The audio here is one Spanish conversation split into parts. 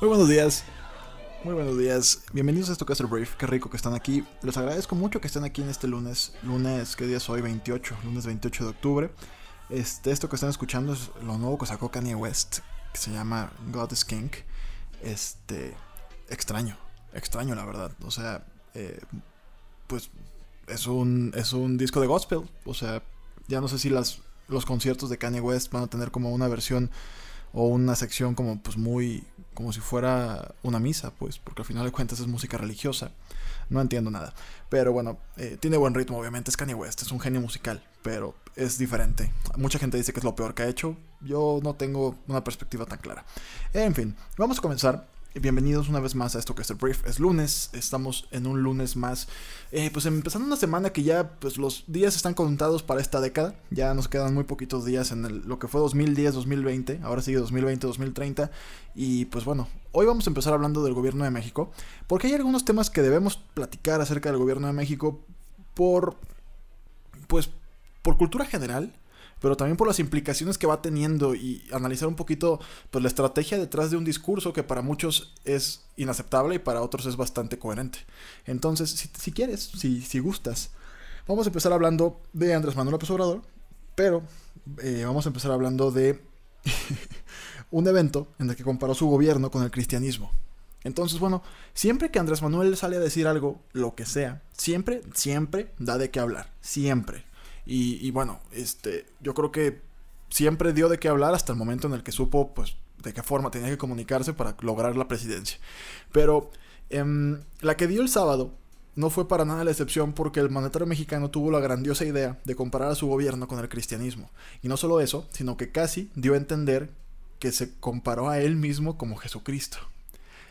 Muy buenos días. Muy buenos días. Bienvenidos a esto el Brief. Qué rico que están aquí. Les agradezco mucho que estén aquí en este lunes. Lunes, ¿qué día es hoy? 28. Lunes 28 de octubre. Este, esto que están escuchando es lo nuevo que sacó Kanye West. Que se llama God is King. Este. Extraño. Extraño, la verdad. O sea. Eh, pues. Es un. Es un disco de gospel. O sea. Ya no sé si las, los conciertos de Kanye West van a tener como una versión o una sección como pues muy como si fuera una misa pues porque al final de cuentas es música religiosa. No entiendo nada. Pero bueno eh, tiene buen ritmo obviamente es Kanye West es un genio musical pero es diferente. Mucha gente dice que es lo peor que ha hecho. Yo no tengo una perspectiva tan clara. En fin vamos a comenzar Bienvenidos una vez más a esto que es el brief. Es lunes, estamos en un lunes más, eh, pues empezando una semana que ya, pues los días están contados para esta década. Ya nos quedan muy poquitos días en lo que fue 2010-2020, ahora sigue 2020-2030. Y pues bueno, hoy vamos a empezar hablando del gobierno de México, porque hay algunos temas que debemos platicar acerca del gobierno de México por, pues, por cultura general pero también por las implicaciones que va teniendo y analizar un poquito pues, la estrategia detrás de un discurso que para muchos es inaceptable y para otros es bastante coherente. Entonces, si, quieres, si, si gustas, vamos a empezar hablando de Andrés Manuel López Obrador, pero eh, vamos a empezar hablando de un evento en el que comparó su gobierno con el cristianismo. Entonces, bueno, siempre que Andrés Manuel sale a decir algo, lo que sea, siempre, siempre da de qué hablar. Siempre. Y, bueno, este, yo creo que siempre dio de qué hablar hasta el momento en el que supo, pues, de qué forma tenía que comunicarse para lograr la presidencia. Pero em, la que dio el sábado no fue para nada la excepción porque el mandatario mexicano tuvo la grandiosa idea de comparar a su gobierno con el cristianismo. Y no solo eso, sino que casi dio a entender que se comparó a él mismo como Jesucristo.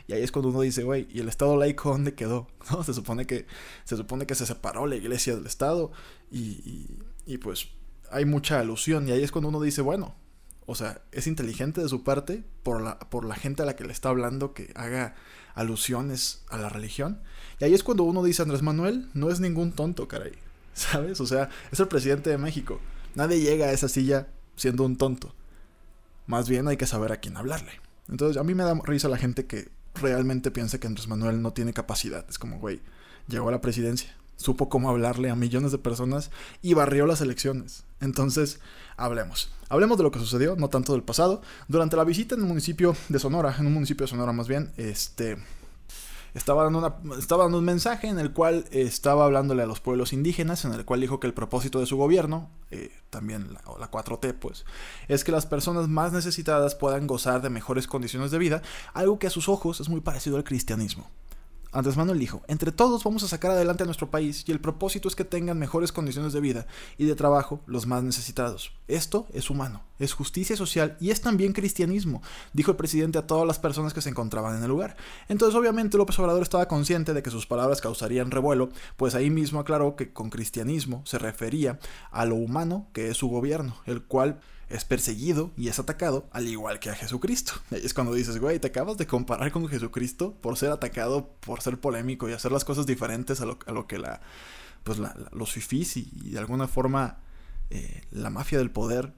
Y ahí es cuando uno dice, güey, ¿y el Estado laico dónde quedó? ¿No? Se supone que se, supone que se separó la iglesia del Estado y, y, pues hay mucha alusión. Y ahí es cuando uno dice, bueno, o sea, es inteligente de su parte por la, por la gente a la que le está hablando que haga alusiones a la religión. Y ahí es cuando uno dice, Andrés Manuel no es ningún tonto, caray. ¿Sabes? O sea, es el presidente de México. Nadie llega a esa silla siendo un tonto. Más bien hay que saber a quién hablarle. Entonces, a mí me da risa la gente que realmente piensa que Andrés Manuel no tiene capacidad. Es como, güey, llegó a la presidencia, supo cómo hablarle a millones de personas y barrió las elecciones. Entonces, hablemos. Hablemos de lo que sucedió, no tanto del pasado. Durante la visita en un municipio de Sonora, en un municipio de Sonora más bien, este, estaba dando, una, estaba dando un mensaje en el cual estaba hablándole a los pueblos indígenas, en el cual dijo que el propósito de su gobierno, eh, también la, la 4T, pues, es que las personas más necesitadas puedan gozar de mejores condiciones de vida, algo que a sus ojos es muy parecido al cristianismo. Andrés Manuel dijo, entre todos vamos a sacar adelante a nuestro país y el propósito es que tengan mejores condiciones de vida y de trabajo los más necesitados. Esto es humano, es justicia social y es también cristianismo, dijo el presidente a todas las personas que se encontraban en el lugar. Entonces obviamente López Obrador estaba consciente de que sus palabras causarían revuelo, pues ahí mismo aclaró que con cristianismo se refería a lo humano que es su gobierno, el cual es perseguido y es atacado al igual que a Jesucristo. es cuando dices, güey, te acabas de comparar con Jesucristo por ser atacado, por ser polémico y hacer las cosas diferentes a lo, a lo que la, pues los fifís y, de alguna forma eh, la mafia del poder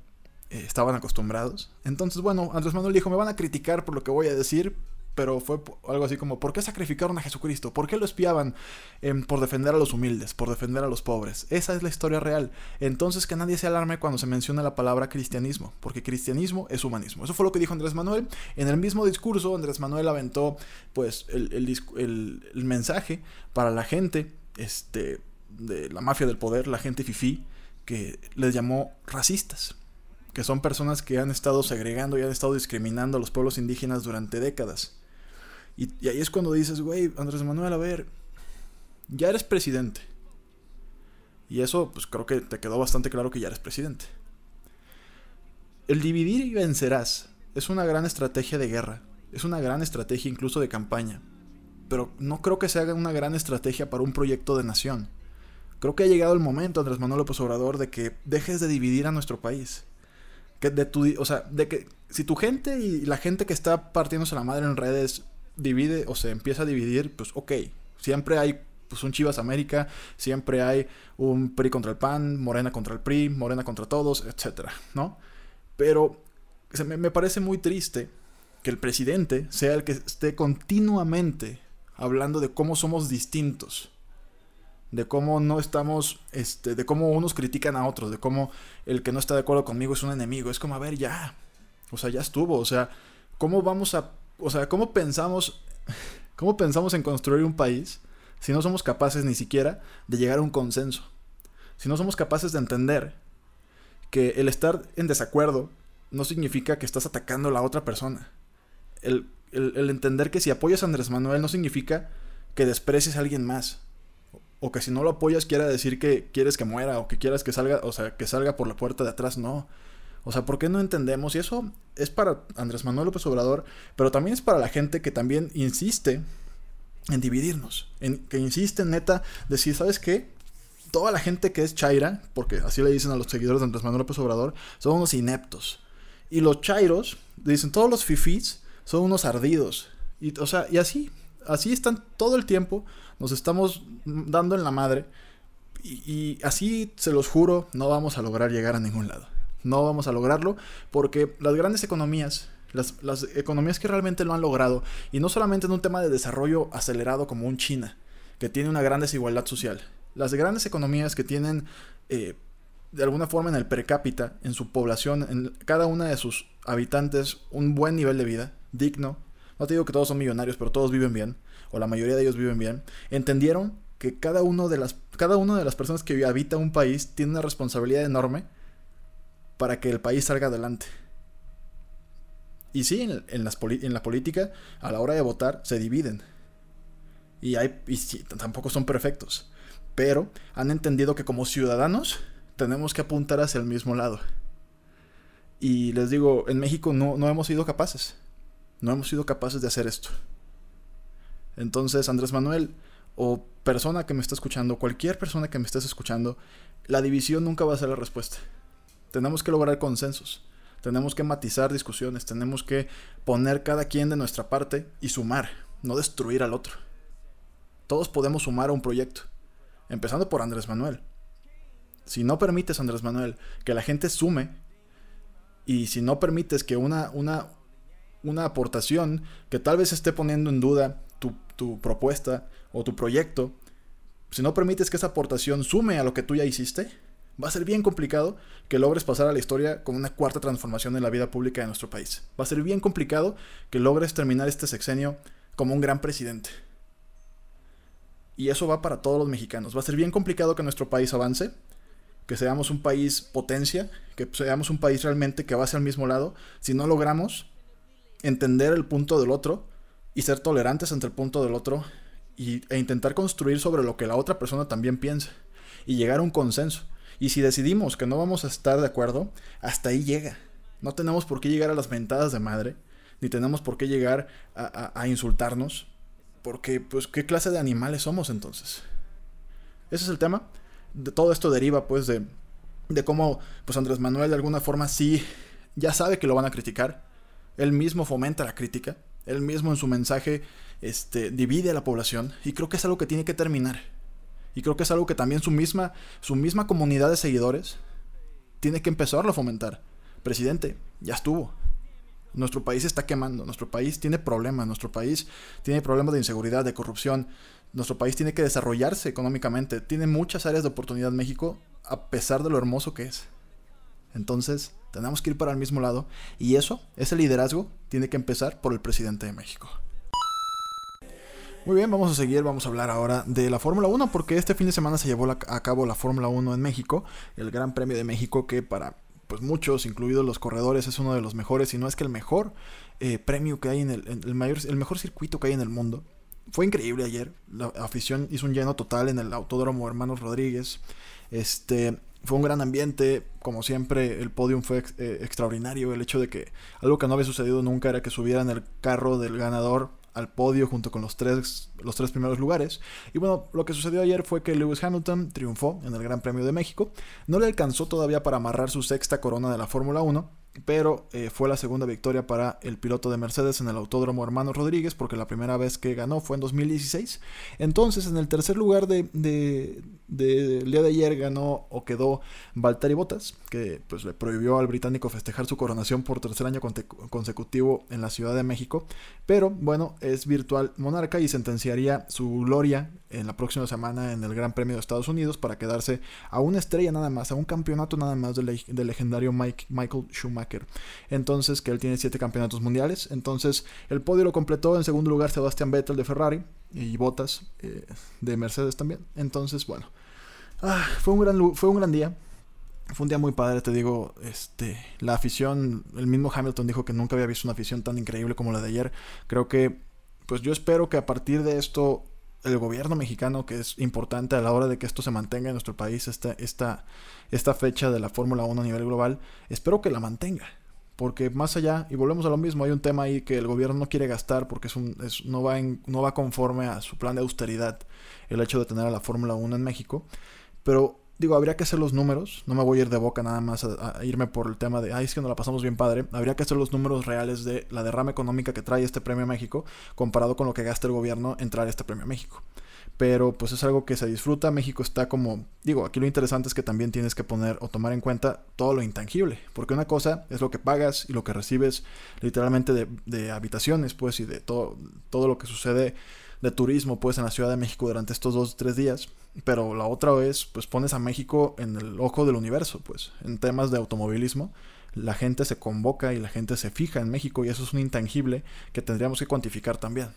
eh, estaban acostumbrados. Entonces, bueno, Andrés Manuel dijo, me van a criticar por lo que voy a decir, pero fue algo así como, ¿por qué sacrificaron a Jesucristo? ¿Por qué lo espiaban em, por defender a los humildes, por defender a los pobres? Esa es la historia real. Entonces que nadie se alarme cuando se menciona la palabra cristianismo, porque cristianismo es humanismo. Eso fue lo que dijo Andrés Manuel. En el mismo discurso, Andrés Manuel aventó pues el, mensaje para la gente este, de la mafia del poder, la gente fifí, que les llamó racistas que son personas que han estado segregando y han estado discriminando a los pueblos indígenas durante décadas. Y, ahí es cuando dices, güey, Andrés Manuel, a ver, ya eres presidente. Y eso, pues creo que te quedó bastante claro que ya eres presidente. El dividir y vencerás es una gran estrategia de guerra, es una gran estrategia incluso de campaña, pero no creo que se haga una gran estrategia para un proyecto de nación. Creo que ha llegado el momento, Andrés Manuel López Obrador, de que dejes de dividir a nuestro país. Que de tu, o sea, de que si tu gente y la gente que está partiéndose la madre en redes divide o se empieza a dividir, pues ok, siempre hay pues un Chivas América, siempre hay un PRI contra el PAN, Morena contra el PRI, Morena contra todos, etcétera, ¿no? Pero me, me parece muy triste que el presidente sea el que esté continuamente hablando de cómo somos distintos, de cómo no estamos, este, de cómo unos critican a otros, de cómo el que no está de acuerdo conmigo es un enemigo. Es como, a ver, ya, o sea, ya estuvo, o sea, ¿cómo vamos a o sea, ¿cómo pensamos, cómo pensamos en construir un país si no somos capaces ni siquiera de llegar a un consenso? Si no somos capaces de entender que el estar en desacuerdo no significa que estás atacando a la otra persona. El, entender que si apoyas a Andrés Manuel no significa que desprecies a alguien más. O que si no lo apoyas quiera decir que quieres que muera o que quieras que salga, o sea, que salga por la puerta de atrás. No. O sea, ¿por qué no entendemos? Y eso es para Andrés Manuel López Obrador, pero también es para la gente que también insiste en dividirnos, en, que insiste neta decir, ¿sabes qué? Toda la gente que es Chaira, porque así le dicen a los seguidores de Andrés Manuel López Obrador, son unos ineptos. Y los Chairos, dicen, todos los fifís son unos ardidos. Y, o sea, y así, así están todo el tiempo, nos estamos dando en la madre. y así, se los juro, no vamos a lograr llegar a ningún lado. No vamos a lograrlo porque las grandes economías, las, economías que realmente lo han logrado, y no solamente en un tema de desarrollo acelerado como un China, que tiene una gran desigualdad social, las grandes economías que tienen eh, de alguna forma en el per cápita, en su población, en cada una de sus habitantes, un buen nivel de vida, digno. No te digo que todos son millonarios, pero todos viven bien, o la mayoría de ellos viven bien. Entendieron que cada, uno de las, cada una de las personas que habita un país tiene una responsabilidad enorme para que el país salga adelante. Y sí, en, la política, a la hora de votar, se dividen. Y, hay, y tampoco son perfectos. Pero han entendido que como ciudadanos tenemos que apuntar hacia el mismo lado. Y les digo, en México no, no hemos sido capaces. No hemos sido capaces de hacer esto. Entonces, Andrés Manuel, o persona que me está escuchando, cualquier persona que me estés escuchando, la división nunca va a ser la respuesta. Tenemos que lograr consensos, tenemos que matizar discusiones, tenemos que poner cada quien de nuestra parte y sumar, no destruir al otro. Todos podemos sumar a un proyecto, empezando por Andrés Manuel. Si no permites, Andrés Manuel, que la gente sume, y si no permites que una, una, una aportación que tal vez esté poniendo en duda tu, tu propuesta o tu proyecto, si no permites que esa aportación sume a lo que tú ya hiciste, va a ser bien complicado que logres pasar a la historia con una cuarta transformación en la vida pública de nuestro país. Va a ser bien complicado que logres terminar este sexenio como un gran presidente. Y eso va para todos los mexicanos. Va a ser bien complicado que nuestro país avance, que seamos un país potencia, que seamos un país realmente que va hacia el mismo lado, si no logramos entender el punto del otro y ser tolerantes entre el punto del otro y, e intentar construir sobre lo que la otra persona también piensa y llegar a un consenso. Y si decidimos que no vamos a estar de acuerdo, hasta ahí llega. No tenemos por qué llegar a las mentadas de madre, ni tenemos por qué llegar a, insultarnos, porque pues qué clase de animales somos entonces. Ese es el tema. De todo esto deriva pues de, de cómo pues Andrés Manuel de alguna forma sí ya sabe que lo van a criticar. Él mismo fomenta la crítica. Él mismo en su mensaje este, divide a la población. Y creo que es algo que tiene que terminar. Y creo que es algo que también su misma, su misma comunidad de seguidores tiene que empezarlo a fomentar. Presidente, ya estuvo. Nuestro país está quemando, nuestro país tiene problemas, nuestro país tiene problemas de inseguridad, de corrupción, nuestro país tiene que desarrollarse económicamente, tiene muchas áreas de oportunidad México a pesar de lo hermoso que es. Entonces, tenemos que ir para el mismo lado y eso, ese liderazgo, tiene que empezar por el presidente de México. Muy bien, vamos a seguir, vamos a hablar ahora de la Fórmula 1 porque este fin de semana se llevó a cabo la Fórmula 1 en México, el Gran Premio de México que para pues muchos, incluidos los corredores, es uno de los mejores, y no es que el mejor eh, premio que hay en el, el, mayor, el mejor circuito que hay en el mundo. Fue increíble ayer, la afición hizo un lleno total en el Autódromo Hermanos Rodríguez. Este, fue un gran ambiente, como siempre, el podium fue eh, extraordinario. El hecho de que algo que no había sucedido nunca era que subieran el carro del ganador al podio junto con los tres, los tres primeros lugares. Y bueno, lo que sucedió ayer fue que Lewis Hamilton triunfó en el Gran Premio de México. No le alcanzó todavía para amarrar su sexta corona de la Fórmula 1, pero eh, fue la segunda victoria para el piloto de Mercedes en el Autódromo Hermano Rodríguez, porque la primera vez que ganó fue en 2016. Entonces, en el tercer lugar del de, día de ayer ganó o quedó Valtteri Bottas, que pues le prohibió al británico festejar su coronación por tercer año consecutivo en la Ciudad de México, pero bueno, es virtual monarca y sentenciaría su gloria en la próxima semana en el Gran Premio de Estados Unidos para quedarse a una estrella nada más, a un campeonato nada más del, legendario Mike, Michael Schumacher. Entonces, que él tiene siete campeonatos mundiales. Entonces, el podio lo completó en segundo lugar Sebastian Vettel de Ferrari y Bottas eh, de Mercedes también. Entonces, bueno, ah, fue, un gran, fue un gran día. Fue un día muy padre, te digo, este, la afición, el mismo Hamilton dijo que nunca había visto una afición tan increíble como la de ayer. Creo que, pues yo espero que a partir de esto el gobierno mexicano, que es importante a la hora de que esto se mantenga en nuestro país, esta, esta, esta fecha de la Fórmula 1 a nivel global, espero que la mantenga. Porque más allá, y volvemos a lo mismo, hay un tema ahí que el gobierno no quiere gastar porque es un, es, no, va en, no va conforme a su plan de austeridad el hecho de tener a la Fórmula 1 en México. Pero digo, habría que hacer los números. No me voy a ir de boca nada más a, irme por el tema de, ay, es que nos la pasamos bien padre. Habría que hacer los números reales de la derrama económica que trae este premio a México comparado con lo que gasta el gobierno en traer este premio a México. Pero pues es algo que se disfruta. México está como, digo, aquí lo interesante es que también tienes que poner o tomar en cuenta todo lo intangible. Porque una cosa es lo que pagas y lo que recibes literalmente de, de habitaciones, pues, y de todo, todo lo que sucede de turismo, pues, en la Ciudad de México durante estos dos, tres días. Pero la otra vez, pues, pones a México en el ojo del universo, pues, en temas de automovilismo. La gente se convoca y la gente se fija en México y eso es un intangible que tendríamos que cuantificar también.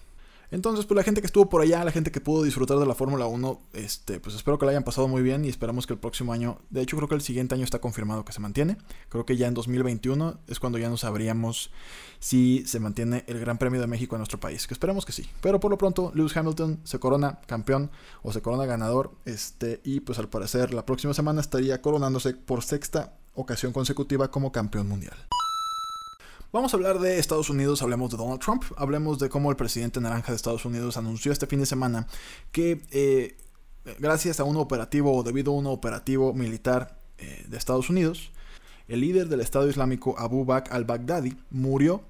Entonces, pues la gente que estuvo por allá, la gente que pudo disfrutar de la Fórmula 1, este, pues espero que la hayan pasado muy bien y esperamos que el próximo año, de hecho creo que el siguiente año está confirmado que se mantiene. Creo que ya en 2021 es cuando ya nos sabríamos si se mantiene el Gran Premio de México en nuestro país, que esperemos que sí. Pero por lo pronto, Lewis Hamilton se corona campeón o se corona ganador, este, y pues al parecer la próxima semana estaría coronándose por sexta ocasión consecutiva como campeón mundial. Vamos a hablar de Estados Unidos, hablemos de Donald Trump, hablemos de cómo el presidente naranja de Estados Unidos anunció este fin de semana que eh, gracias a un operativo o debido a un operativo militar eh, de Estados Unidos, el líder del Estado Islámico Abu Bakr al-Baghdadi murió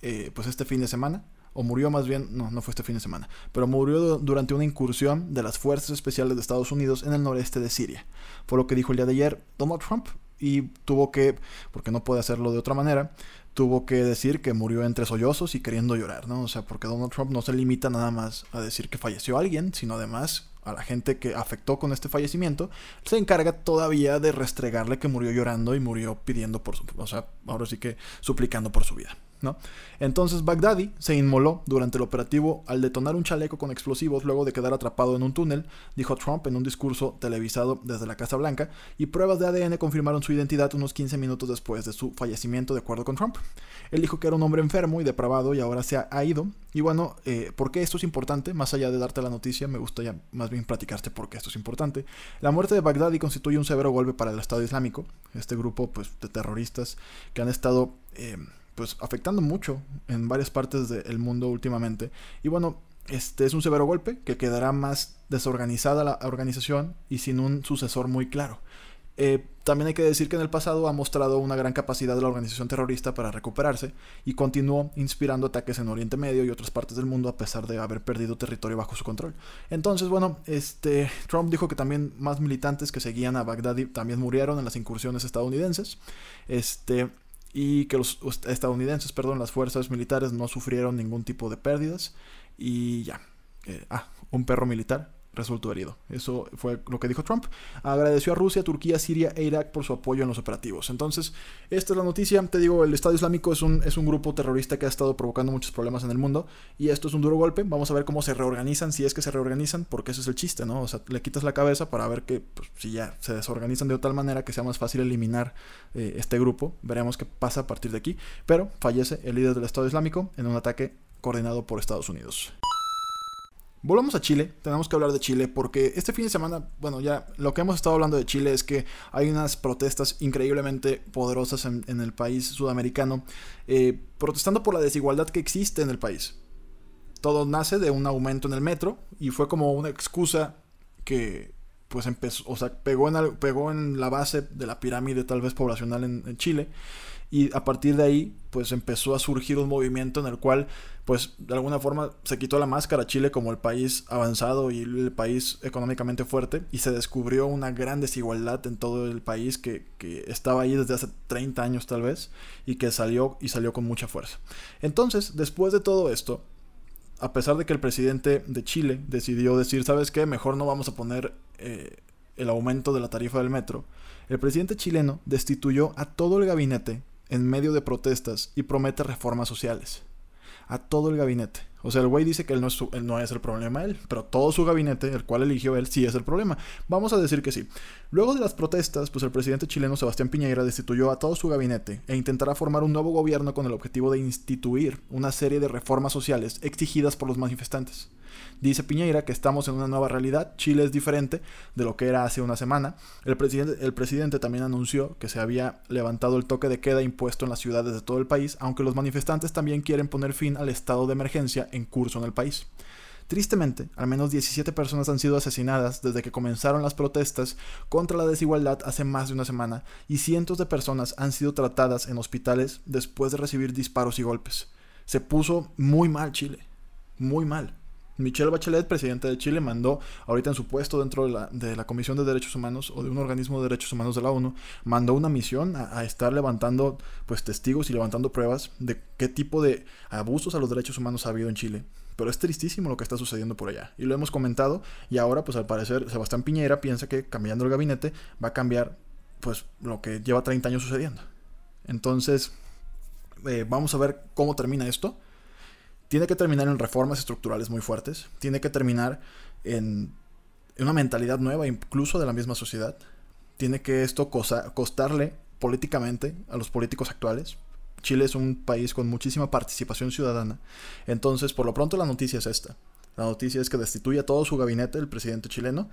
eh, pues este fin de semana o murió más bien, no, no fue este fin de semana, pero murió durante una incursión de las Fuerzas Especiales de Estados Unidos en el noreste de Siria. Fue lo que dijo el día de ayer Donald Trump y tuvo que, porque no puede hacerlo de otra manera, tuvo que decir que murió entre sollozos y queriendo llorar, ¿no? O sea, porque Donald Trump no se limita nada más a decir que falleció alguien, sino además a la gente que afectó con este fallecimiento, se encarga todavía de restregarle que murió llorando y murió pidiendo por su, o sea, ahora sí que suplicando por su vida. ¿No? Entonces Baghdadi se inmoló durante el operativo al detonar un chaleco con explosivos luego de quedar atrapado en un túnel, dijo Trump en un discurso televisado desde la Casa Blanca, y pruebas de ADN confirmaron su identidad unos 15 minutos después de su fallecimiento, de acuerdo con Trump. Él dijo que era un hombre enfermo y depravado y ahora se ha, ido. Y bueno, eh, ¿por qué esto es importante? Más allá de darte la noticia, me gustaría más bien platicarte por qué esto es importante. La muerte de Baghdadi constituye un severo golpe para el Estado Islámico, este grupo pues, de terroristas que han estado... Eh, pues afectando mucho en varias partes del mundo últimamente. Y bueno, este es un severo golpe que quedará más desorganizada la organización y sin un sucesor muy claro. Eh, también hay que decir que en el pasado ha mostrado una gran capacidad de la organización terrorista para recuperarse y continuó inspirando ataques en Oriente Medio y otras partes del mundo a pesar de haber perdido territorio bajo su control. Entonces, bueno, este Trump dijo que también más militantes que seguían a Baghdadi también murieron en las incursiones estadounidenses. Este y que los estadounidenses, perdón, las fuerzas militares no sufrieron ningún tipo de pérdidas y ya. Eh, ah, un perro militar resultó herido. Eso fue lo que dijo Trump. Agradeció a Rusia, Turquía, Siria e Irak por su apoyo en los operativos. Entonces, esta es la noticia. Te digo, el Estado Islámico es un, es un grupo terrorista que ha estado provocando muchos problemas en el mundo. Y esto es un duro golpe. Vamos a ver cómo se reorganizan, si es que se reorganizan, porque ese es el chiste, ¿no? O sea, le quitas la cabeza para ver que pues, si ya se desorganizan de tal manera que sea más fácil eliminar eh, este grupo. Veremos qué pasa a partir de aquí. Pero fallece el líder del Estado Islámico en un ataque coordinado por Estados Unidos. Volvamos a Chile, tenemos que hablar de Chile porque este fin de semana, bueno, ya lo que hemos estado hablando de Chile es que hay unas protestas increíblemente poderosas en, el país sudamericano, eh, protestando por la desigualdad que existe en el país. Todo nace de un aumento en el metro y fue como una excusa que pues empezó, o sea, pegó en, pegó en la base de la pirámide tal vez poblacional en Chile y a partir de ahí pues empezó a surgir un movimiento en el cual pues de alguna forma se quitó la máscara Chile como el país avanzado y el país económicamente fuerte y se descubrió una gran desigualdad en todo el país que, que estaba ahí desde hace 30 años tal vez y que salió y salió con mucha fuerza. Entonces después de todo esto a pesar de que el presidente de Chile decidió decir, ¿sabes qué? Mejor no vamos a poner eh, el aumento de la tarifa del metro. El presidente chileno destituyó a todo el gabinete en medio de protestas y promete reformas sociales. A todo el gabinete. O sea, el güey dice que él no, es no es el problema él, pero todo su gabinete, el cual eligió él, sí es el problema. Vamos a decir que sí. Luego de las protestas, pues el presidente chileno Sebastián Piñera destituyó a todo su gabinete e intentará formar un nuevo gobierno con el objetivo de instituir una serie de reformas sociales exigidas por los manifestantes. Dice Piñeira que estamos en una nueva realidad, Chile es diferente de lo que era hace una semana. El presidente, el presidente también anunció que se había levantado el toque de queda impuesto en las ciudades de todo el país, aunque los manifestantes también quieren poner fin al estado de emergencia en curso en el país. Tristemente, al menos 17 personas han sido asesinadas desde que comenzaron las protestas contra la desigualdad hace más de una semana y cientos de personas han sido tratadas en hospitales después de recibir disparos y golpes. Se puso muy mal Chile, muy mal. Michelle Bachelet, presidenta de Chile, mandó, ahorita en su puesto dentro de la, Comisión de Derechos Humanos o de un organismo de derechos humanos de la ONU, mandó una misión a, estar levantando pues testigos y levantando pruebas de qué tipo de abusos a los derechos humanos ha habido en Chile. Pero es tristísimo lo que está sucediendo por allá. Y lo hemos comentado y ahora pues al parecer Sebastián Piñera piensa que cambiando el gabinete va a cambiar pues lo que lleva 30 años sucediendo. Entonces, eh, vamos a ver cómo termina esto tiene que terminar en reformas estructurales muy fuertes, tiene que terminar en, una mentalidad nueva incluso de la misma sociedad, tiene que esto costarle políticamente a los políticos actuales. Chile es un país con muchísima participación ciudadana, entonces por lo pronto la noticia es esta. La noticia es que destituye a todo su gabinete el presidente chileno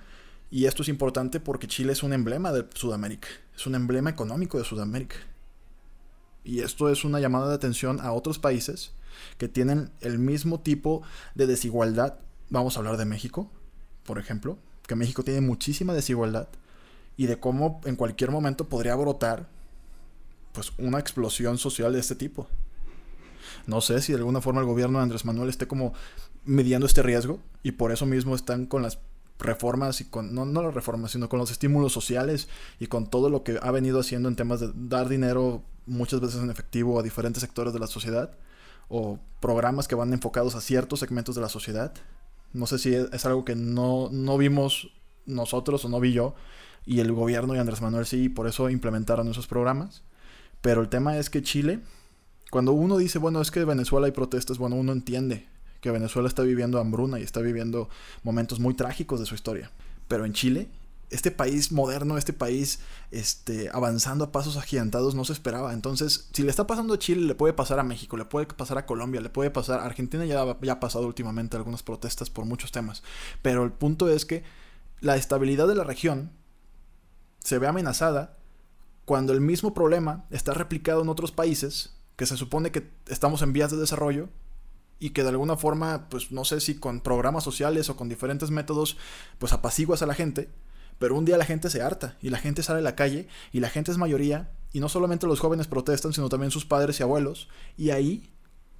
y esto es importante porque Chile es un emblema de Sudamérica, es un emblema económico de Sudamérica. Y esto es una llamada de atención a otros países que tienen el mismo tipo de desigualdad. Vamos a hablar de México, por ejemplo, que México tiene muchísima desigualdad y de cómo en cualquier momento podría brotar pues una explosión social de este tipo. No sé si de alguna forma el gobierno de Andrés Manuel esté como midiendo este riesgo y por eso mismo están con las reformas y con, no, no las reformas, sino con los estímulos sociales y con todo lo que ha venido haciendo en temas de dar dinero muchas veces en efectivo a diferentes sectores de la sociedad o programas que van enfocados a ciertos segmentos de la sociedad. No sé si es, algo que no, no vimos nosotros o no vi yo y el gobierno y Andrés Manuel sí, por eso implementaron esos programas. Pero el tema es que Chile, cuando uno dice, bueno, es que en Venezuela hay protestas, bueno, uno entiende que Venezuela está viviendo hambruna y está viviendo momentos muy trágicos de su historia. Pero en Chile este país moderno, este país este, avanzando a pasos agigantados no se esperaba. Entonces, si le está pasando a Chile, le puede pasar a México, le puede pasar a Colombia, le puede pasar a Argentina, ya, ya ha pasado últimamente algunas protestas por muchos temas. Pero el punto es que la estabilidad de la región se ve amenazada cuando el mismo problema está replicado en otros países que se supone que estamos en vías de desarrollo y que de alguna forma, pues no sé si con programas sociales o con diferentes métodos, pues apaciguas a la gente pero un día la gente se harta y la gente sale a la calle y la gente es mayoría y no solamente los jóvenes protestan, sino también sus padres y abuelos. Y ahí,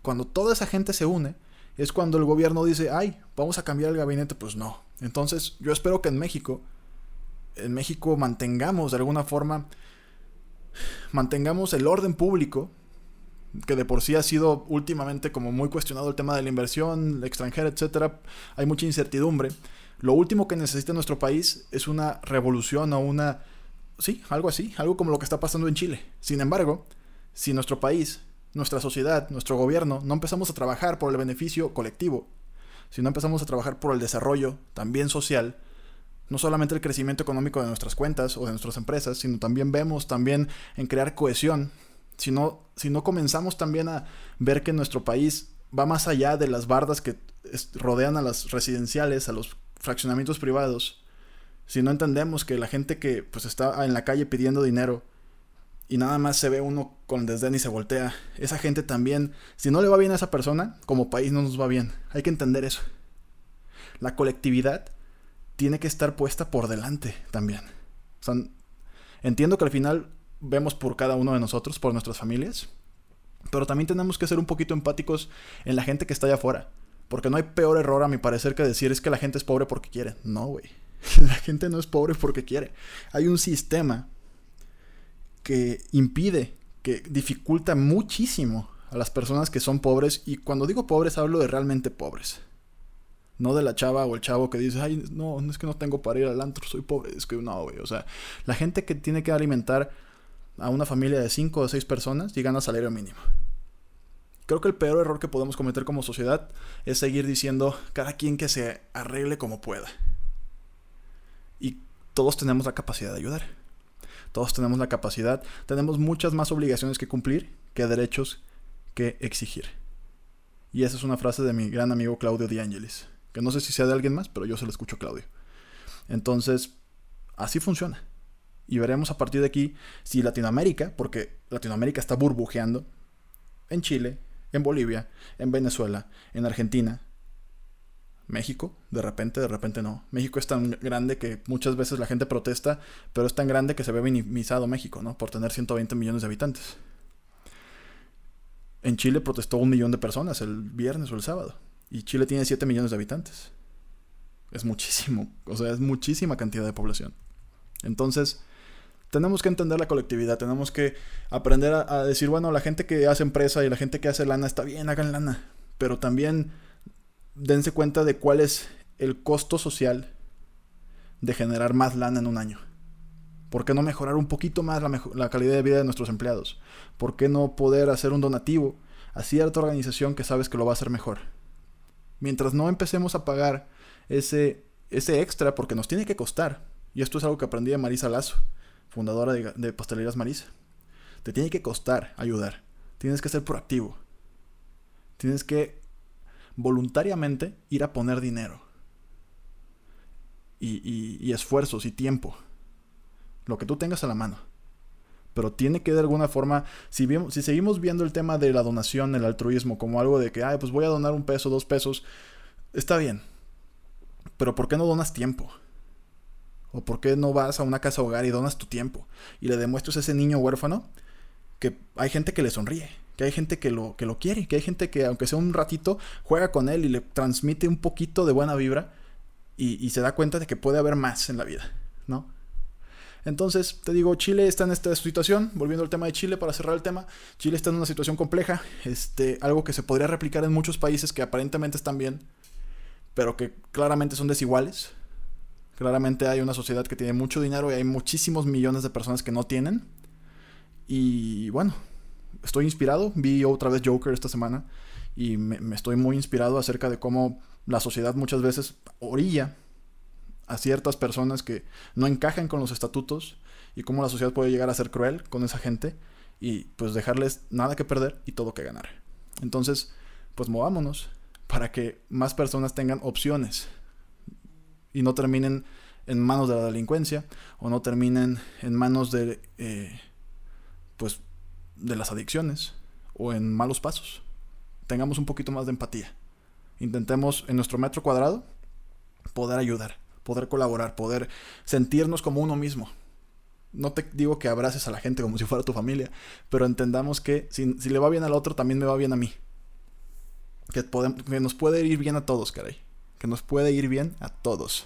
cuando toda esa gente se une, es cuando el gobierno dice, ay, vamos a cambiar el gabinete. Pues no. Entonces yo espero que en México, en México mantengamos de alguna forma mantengamos el orden público, que de por sí ha sido últimamente como muy cuestionado el tema de la inversión extranjera, etcétera, hay mucha incertidumbre. Lo último que necesita nuestro país es una revolución o una sí, algo así, algo como lo que está pasando en Chile. Sin embargo, si nuestro país, nuestra sociedad, nuestro gobierno no empezamos a trabajar por el beneficio colectivo, si no empezamos a trabajar por el desarrollo también social, no solamente el crecimiento económico de nuestras cuentas o de nuestras empresas, sino también vemos también en crear cohesión si no, si no comenzamos también a ver que nuestro país va más allá de las bardas que rodean a las residenciales, a los fraccionamientos privados, si no entendemos que la gente que pues está en la calle pidiendo dinero y nada más se ve uno con desdén y se voltea, esa gente también, si no le va bien a esa persona, como país no nos va bien. Hay que entender eso. La colectividad tiene que estar puesta por delante también. entiendo que al final vemos por cada uno de nosotros, por nuestras familias. Pero también tenemos que ser un poquito empáticos en la gente que está allá afuera. Porque no hay peor error, a mi parecer, que decir es que la gente es pobre porque quiere. No, güey. La gente no es pobre porque quiere. Hay un sistema que impide, que dificulta muchísimo a las personas que son pobres. Y cuando digo pobres, hablo de realmente pobres. No de la chava o el chavo que dice, ay, no, no es que no tengo para ir al antro, soy pobre. Es que no, güey. O sea, la gente que tiene que alimentar a una familia de 5 o 6 personas y gana salario mínimo. Creo que el peor error que podemos cometer como sociedad es seguir diciendo cada quien que se arregle como pueda. Y todos tenemos la capacidad de ayudar. Todos tenemos la capacidad, tenemos muchas más obligaciones que cumplir que derechos que exigir. Y esa es una frase de mi gran amigo Claudio Di Angelis, que no sé si sea de alguien más, pero yo se lo escucho Claudio. Entonces, así funciona. Y veremos a partir de aquí si Latinoamérica, porque Latinoamérica está burbujeando, en Chile, en Bolivia, en Venezuela, en Argentina, México, de repente, de repente no. México es tan grande que muchas veces la gente protesta, pero es tan grande que se ve minimizado México, ¿no? Por tener 120 millones de habitantes. En Chile protestó un millón de personas el viernes o el sábado. Y Chile tiene 7 millones de habitantes. Es muchísimo, o sea, es muchísima cantidad de población. Entonces, tenemos que entender la colectividad, tenemos que aprender a, decir, bueno, la gente que hace empresa y la gente que hace lana está bien, hagan lana, pero también dense cuenta de cuál es el costo social de generar más lana en un año. ¿Por qué no mejorar un poquito más la, calidad de vida de nuestros empleados? ¿Por qué no poder hacer un donativo a cierta organización que sabes que lo va a hacer mejor? Mientras no empecemos a pagar ese, ese extra, porque nos tiene que costar, y esto es algo que aprendí de Marisa Lazo, fundadora de, Pastelerías Marisa. Te tiene que costar ayudar. Tienes que ser proactivo. Tienes que voluntariamente ir a poner dinero. Y, esfuerzos y tiempo. Lo que tú tengas a la mano. Pero tiene que de alguna forma, si, si seguimos viendo el tema de la donación, el altruismo, como algo de que, ay, pues voy a donar un peso, dos pesos, está bien. Pero ¿por qué no donas tiempo? ¿O por qué no vas a una casa hogar y donas tu tiempo? Y le demuestras a ese niño huérfano que hay gente que le sonríe, que hay gente que lo, que lo quiere, que hay gente que aunque sea un ratito, juega con él y le transmite un poquito de buena vibra y, se da cuenta de que puede haber más en la vida, ¿no? Entonces, te digo, Chile está en esta situación, volviendo al tema de Chile para cerrar el tema, Chile está en una situación compleja, este, algo que se podría replicar en muchos países que aparentemente están bien, pero que claramente son desiguales, Claramente hay una sociedad que tiene mucho dinero y hay muchísimos millones de personas que no tienen. Y bueno, estoy inspirado. Vi otra vez Joker esta semana y me, estoy muy inspirado acerca de cómo la sociedad muchas veces orilla a ciertas personas que no encajan con los estatutos y cómo la sociedad puede llegar a ser cruel con esa gente y pues dejarles nada que perder y todo que ganar. Entonces, pues movámonos para que más personas tengan opciones y no terminen en manos de la delincuencia o no terminen en manos de eh, pues de las adicciones o en malos pasos. Tengamos un poquito más de empatía. Intentemos en nuestro metro cuadrado poder ayudar, poder colaborar, poder sentirnos como uno mismo. No te digo que abraces a la gente como si fuera tu familia, pero entendamos que si, le va bien al otro, también me va bien a mí. Que, que nos puede ir bien a todos, caray que nos puede ir bien a todos.